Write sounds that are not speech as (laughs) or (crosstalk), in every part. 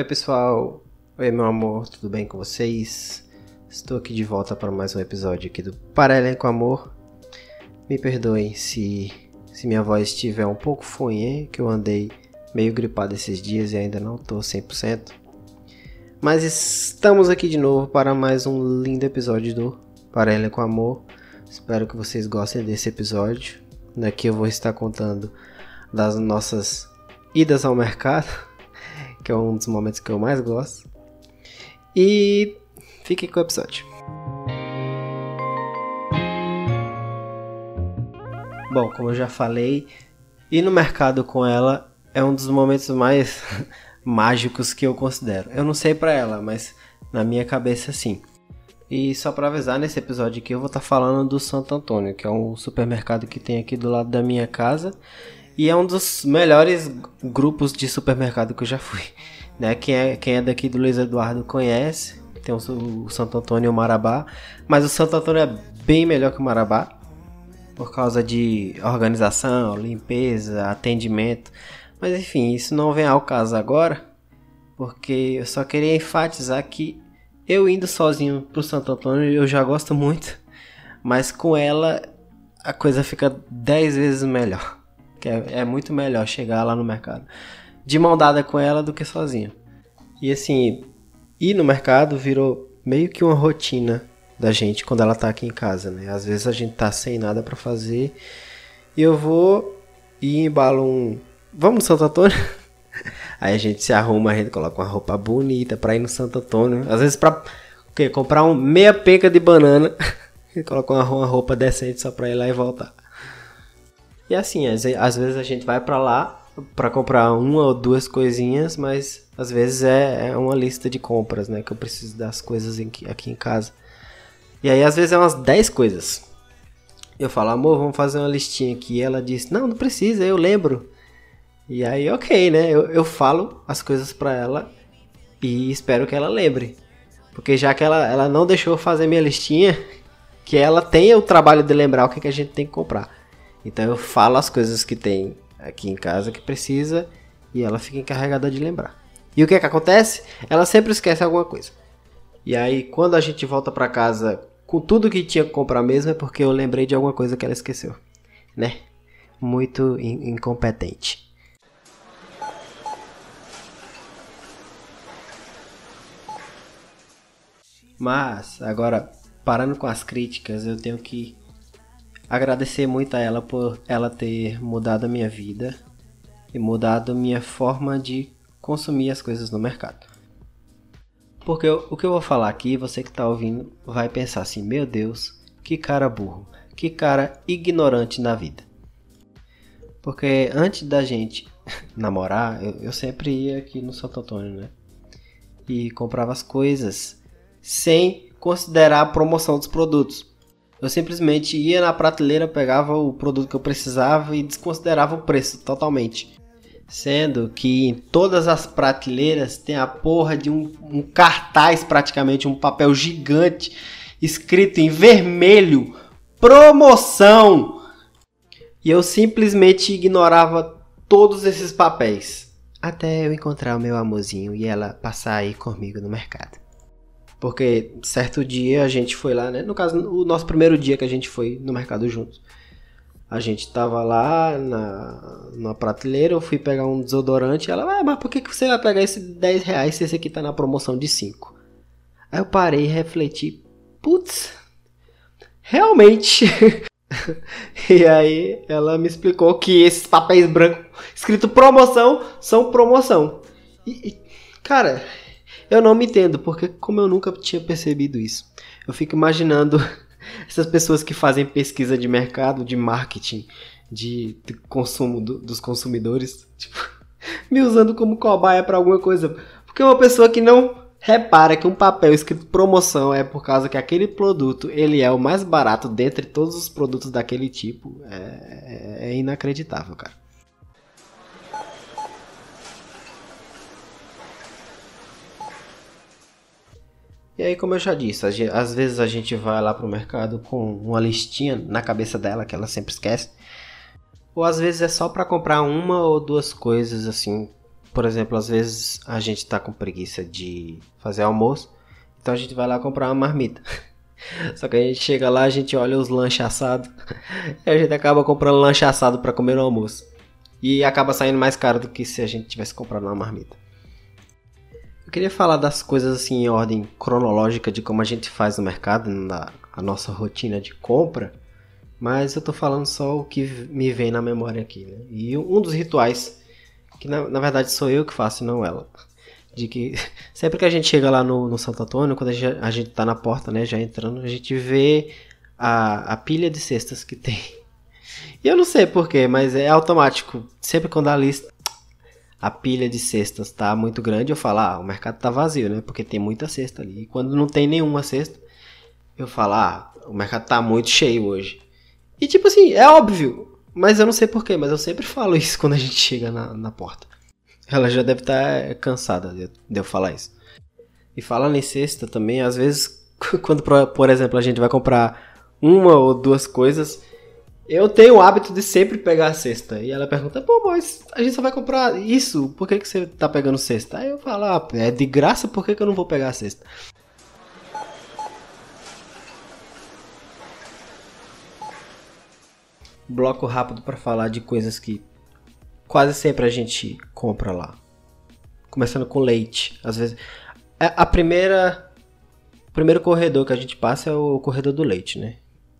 Oi, pessoal. Oi, meu amor, tudo bem com vocês? Estou aqui de volta para mais um episódio aqui do Paralelo com Amor. Me perdoem se, se minha voz estiver um pouco fonhê, que eu andei meio gripado esses dias e ainda não estou 100%. Mas estamos aqui de novo para mais um lindo episódio do Paralelo com Amor. Espero que vocês gostem desse episódio. Aqui eu vou estar contando das nossas idas ao mercado, que é um dos momentos que eu mais gosto. E fiquem com o episódio. Bom, como eu já falei, ir no mercado com ela é um dos momentos mais (laughs) mágicos que eu considero. Eu não sei para ela, mas na minha cabeça sim. E só para avisar, nesse episódio aqui eu vou estar tá falando do Santo Antônio, que é um supermercado que tem aqui do lado da minha casa e é um dos melhores grupos de supermercado que eu já fui. Né? Quem, é, quem é daqui do Luiz Eduardo conhece. Tem o, o Santo Antônio e o Marabá. Mas o Santo Antônio é bem melhor que o Marabá. Por causa de organização, limpeza, atendimento. Mas enfim, isso não vem ao caso agora. Porque eu só queria enfatizar que eu indo sozinho pro Santo Antônio eu já gosto muito. Mas com ela a coisa fica 10 vezes melhor. Que é, é muito melhor chegar lá no mercado de mão dada com ela do que sozinho. E assim, ir no mercado virou meio que uma rotina da gente quando ela tá aqui em casa, né? Às vezes a gente tá sem nada para fazer e eu vou e embalo um. Vamos Santo Antônio? (laughs) Aí a gente se arruma, a gente coloca uma roupa bonita pra ir no Santo Antônio. Às vezes pra o quê? comprar um meia penca de banana (laughs) e colocar uma roupa decente só pra ir lá e voltar. E assim, às, às vezes a gente vai para lá para comprar uma ou duas coisinhas, mas às vezes é, é, uma lista de compras, né? Que eu preciso das coisas em, aqui em casa. E aí às vezes é umas 10 coisas. Eu falo, amor, vamos fazer uma listinha aqui. E ela diz, não, não precisa, eu lembro. E aí, ok, né? Eu, eu falo as coisas para ela e espero que ela lembre. Porque já que ela, ela não deixou fazer minha listinha, que ela tenha o trabalho de lembrar o que, que a gente tem que comprar. Então eu falo as coisas que tem aqui em casa que precisa e ela fica encarregada de lembrar. E o que é que acontece? Ela sempre esquece alguma coisa. E aí quando a gente volta para casa com tudo que tinha que comprar mesmo é porque eu lembrei de alguma coisa que ela esqueceu, né? Muito in incompetente. Mas agora parando com as críticas, eu tenho que agradecer muito a ela por ela ter mudado a minha vida e mudado a minha forma de consumir as coisas no mercado. Porque o que eu vou falar aqui, você que está ouvindo vai pensar assim: meu Deus, que cara burro, que cara ignorante na vida. Porque antes da gente (laughs) namorar, eu, eu sempre ia aqui no Santo Antônio, né? E comprava as coisas sem considerar a promoção dos produtos. Eu simplesmente ia na prateleira, pegava o produto que eu precisava e desconsiderava o preço totalmente. Sendo que em todas as prateleiras tem a porra de um, um cartaz, praticamente, um papel gigante, escrito em vermelho: promoção! E eu simplesmente ignorava todos esses papéis. Até eu encontrar o meu amorzinho e ela passar aí comigo no mercado. Porque certo dia a gente foi lá, né? No caso, o nosso primeiro dia que a gente foi no mercado juntos. A gente tava lá na, na prateleira, eu fui pegar um desodorante. Ela, ah, mas por que, que você vai pegar esse 10 reais se esse aqui tá na promoção de 5? Aí eu parei e refleti, putz, realmente. (laughs) e aí ela me explicou que esses papéis brancos escrito promoção são promoção. E, cara, eu não me entendo, porque como eu nunca tinha percebido isso, eu fico imaginando (laughs) essas pessoas que fazem pesquisa de mercado, de marketing, de, de consumo do, dos consumidores, (laughs) tipo, me usando como cobaia para alguma coisa. Porque uma pessoa que não repara que um papel escrito promoção é por causa que aquele produto ele é o mais barato dentre todos os produtos daquele tipo, é, é inacreditável, cara. E aí, como eu já disse, às vezes a gente vai lá pro mercado com uma listinha na cabeça dela que ela sempre esquece. Ou às vezes é só para comprar uma ou duas coisas assim por exemplo, às vezes a gente tá com preguiça de fazer almoço, então a gente vai lá comprar uma marmita. (laughs) Só que a gente chega lá, a gente olha os lanches assados, (laughs) e a gente acaba comprando lanche assado para comer no almoço. E acaba saindo mais caro do que se a gente tivesse comprado uma marmita. Eu queria falar das coisas assim em ordem cronológica de como a gente faz no mercado, na a nossa rotina de compra, mas eu tô falando só o que me vem na memória aqui, né? E um dos rituais, que na, na verdade sou eu que faço, não ela, de que (laughs) sempre que a gente chega lá no, no Santo Antônio, quando a gente, a gente tá na porta, né, já entrando, a gente vê a, a pilha de cestas que tem. E eu não sei porquê, mas é automático. Sempre quando a lista, a pilha de cestas tá muito grande, eu falo, ah, o mercado tá vazio, né? Porque tem muita cesta ali. E quando não tem nenhuma cesta, eu falo, ah, o mercado tá muito cheio hoje. E tipo assim, é óbvio, mas eu não sei porquê, mas eu sempre falo isso quando a gente chega na, na porta. Ela já deve estar tá cansada de, eu falar isso. E falando em cesta também, às vezes, (laughs) quando, por exemplo, a gente vai comprar uma ou duas coisas, eu tenho o hábito de sempre pegar a cesta. E ela pergunta, pô, mas a gente só vai comprar isso, por que, que você tá pegando cesta? Aí eu falo, ah, é de graça, por que, que eu não vou pegar a cesta? Bloco rápido para falar de coisas que quase sempre a gente compra lá. Começando com leite. Às vezes. É, a primeira. O primeiro corredor que a gente passa é o corredor do leite, né?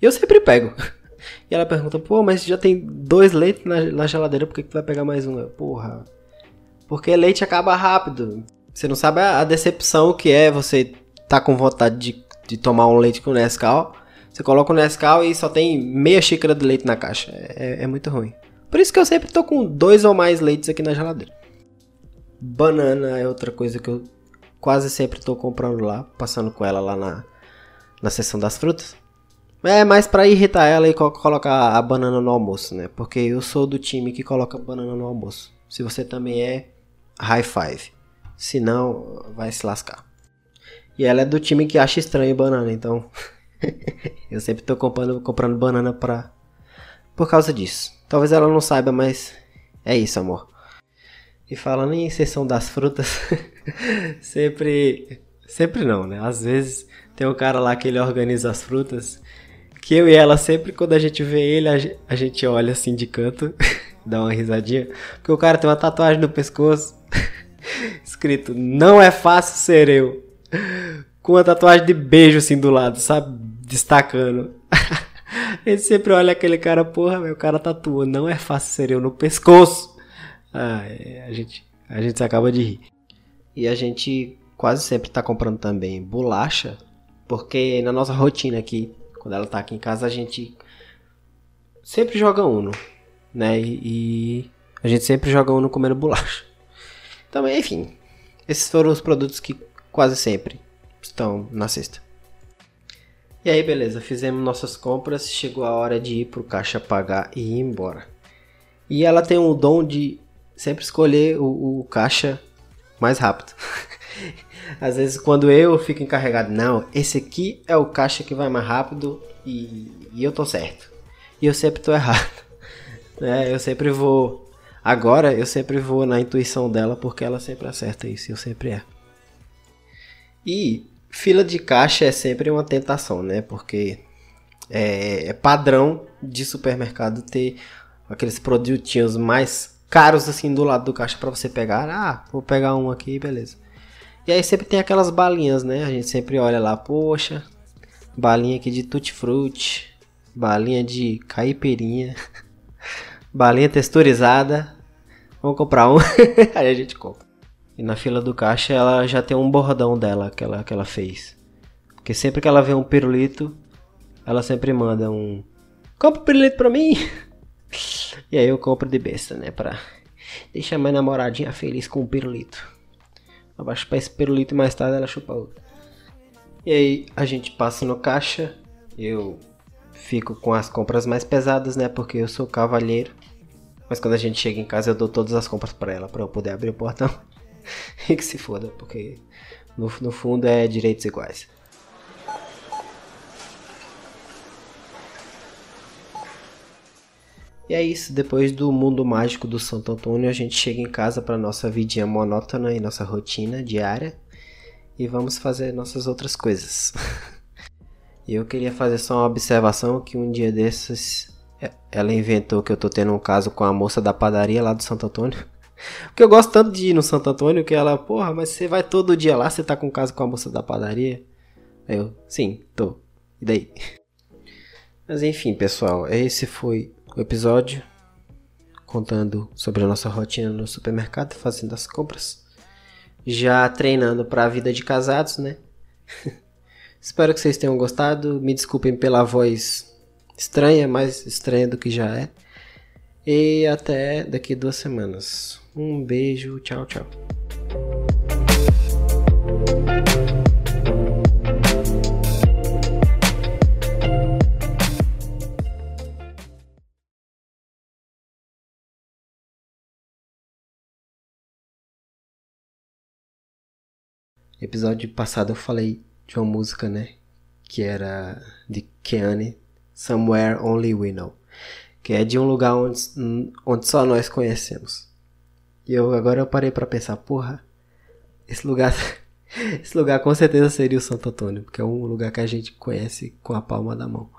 E eu sempre pego. (laughs) E ela pergunta, pô, mas já tem dois leites na, na geladeira, por que, que tu vai pegar mais um? Eu, Porra. Porque leite acaba rápido. Você não sabe a, a decepção que é você tá com vontade de, de tomar um leite com Nescau. Você coloca o Nescau e só tem meia xícara de leite na caixa. É, é muito ruim. Por isso que eu sempre tô com dois ou mais leites aqui na geladeira. Banana é outra coisa que eu quase sempre tô comprando lá, passando com ela lá na, na seção das frutas. É mais para irritar ela e colocar a banana no almoço, né? Porque eu sou do time que coloca banana no almoço. Se você também é, high five. Se não, vai se lascar. E ela é do time que acha estranho banana, então (laughs) eu sempre tô comprando, comprando banana pra, por causa disso. Talvez ela não saiba, mas é isso, amor. E falando em sessão das frutas, (laughs) sempre. Sempre não, né? Às vezes tem um cara lá que ele organiza as frutas. Que eu e ela, sempre quando a gente vê ele, a gente olha assim de canto, (laughs) dá uma risadinha. Porque o cara tem uma tatuagem no pescoço, (laughs) escrito: Não é fácil ser eu. Com uma tatuagem de beijo assim do lado, sabe? Destacando. (laughs) Ele sempre olha aquele cara, porra, meu cara tatua, não é fácil ser eu no pescoço. Ah, a gente, a gente acaba de rir. E a gente quase sempre tá comprando também bolacha, porque na nossa rotina aqui, quando ela tá aqui em casa, a gente sempre joga Uno, né? E, e a gente sempre joga Uno comendo bolacha. Então, enfim, esses foram os produtos que quase sempre estão na cesta. E aí, beleza, fizemos nossas compras, chegou a hora de ir pro caixa pagar e ir embora. E ela tem o dom de sempre escolher o, o caixa mais rápido. (laughs) Às vezes, quando eu fico encarregado, não, esse aqui é o caixa que vai mais rápido e, e eu tô certo. E eu sempre tô errado. (laughs) É, eu sempre vou. Agora, eu sempre vou na intuição dela porque ela sempre acerta isso, eu sempre erro. E Fila de caixa é sempre uma tentação, né? Porque é, é padrão de supermercado ter aqueles produtinhos mais caros assim do lado do caixa para você pegar. Ah, vou pegar um aqui, beleza. E aí sempre tem aquelas balinhas, né? A gente sempre olha lá, poxa, balinha aqui de tutti frutti, balinha de caipirinha, (laughs) balinha texturizada. Vamos comprar um. (laughs) aí a gente compra. E na fila do caixa ela já tem um bordão dela que ela, que ela fez. Porque sempre que ela vê um pirulito, ela sempre manda um. Compra um pirulito pra mim! (laughs) E aí eu compro de besta, né? Pra deixar minha namoradinha feliz com o pirulito. Abaixo pra esse pirulito e mais tarde ela chupa outro. E aí a gente passa no caixa. Eu fico com as compras mais pesadas, né? Porque eu sou cavalheiro. Mas quando a gente chega em casa eu dou todas as compras para ela para eu poder abrir o portão. (laughs) e que se foda, porque no, no fundo é direitos iguais. E é isso, depois do mundo mágico do Santo Antônio, a gente chega em casa para nossa vidinha monótona e nossa rotina diária e vamos fazer nossas outras coisas. (laughs) E eu queria fazer só uma observação que um dia desses é, ela inventou que eu tô tendo um caso com a moça da padaria lá do Santo Antônio. (laughs) Porque eu gosto tanto de ir no Santo Antônio que ela, porra, mas você vai todo dia lá, você tá com um caso com a moça da padaria? Aí eu, sim, tô. E daí? (laughs) Mas enfim, pessoal, esse foi o episódio contando sobre a nossa rotina no supermercado, fazendo as compras. Já treinando para a vida de casados, né? (laughs) Espero que vocês tenham gostado. Me desculpem pela voz estranha, mais estranha do que já é. E até daqui duas semanas. Um beijo, tchau, tchau. Episódio passado eu falei de uma música, né? Que era de Keane, Somewhere Only We Know. Que é de um lugar onde, onde só nós conhecemos. E eu agora eu parei para pensar, porra, esse lugar (laughs) esse lugar com certeza seria o Santo Antônio, porque é um lugar que a gente conhece com a palma da mão.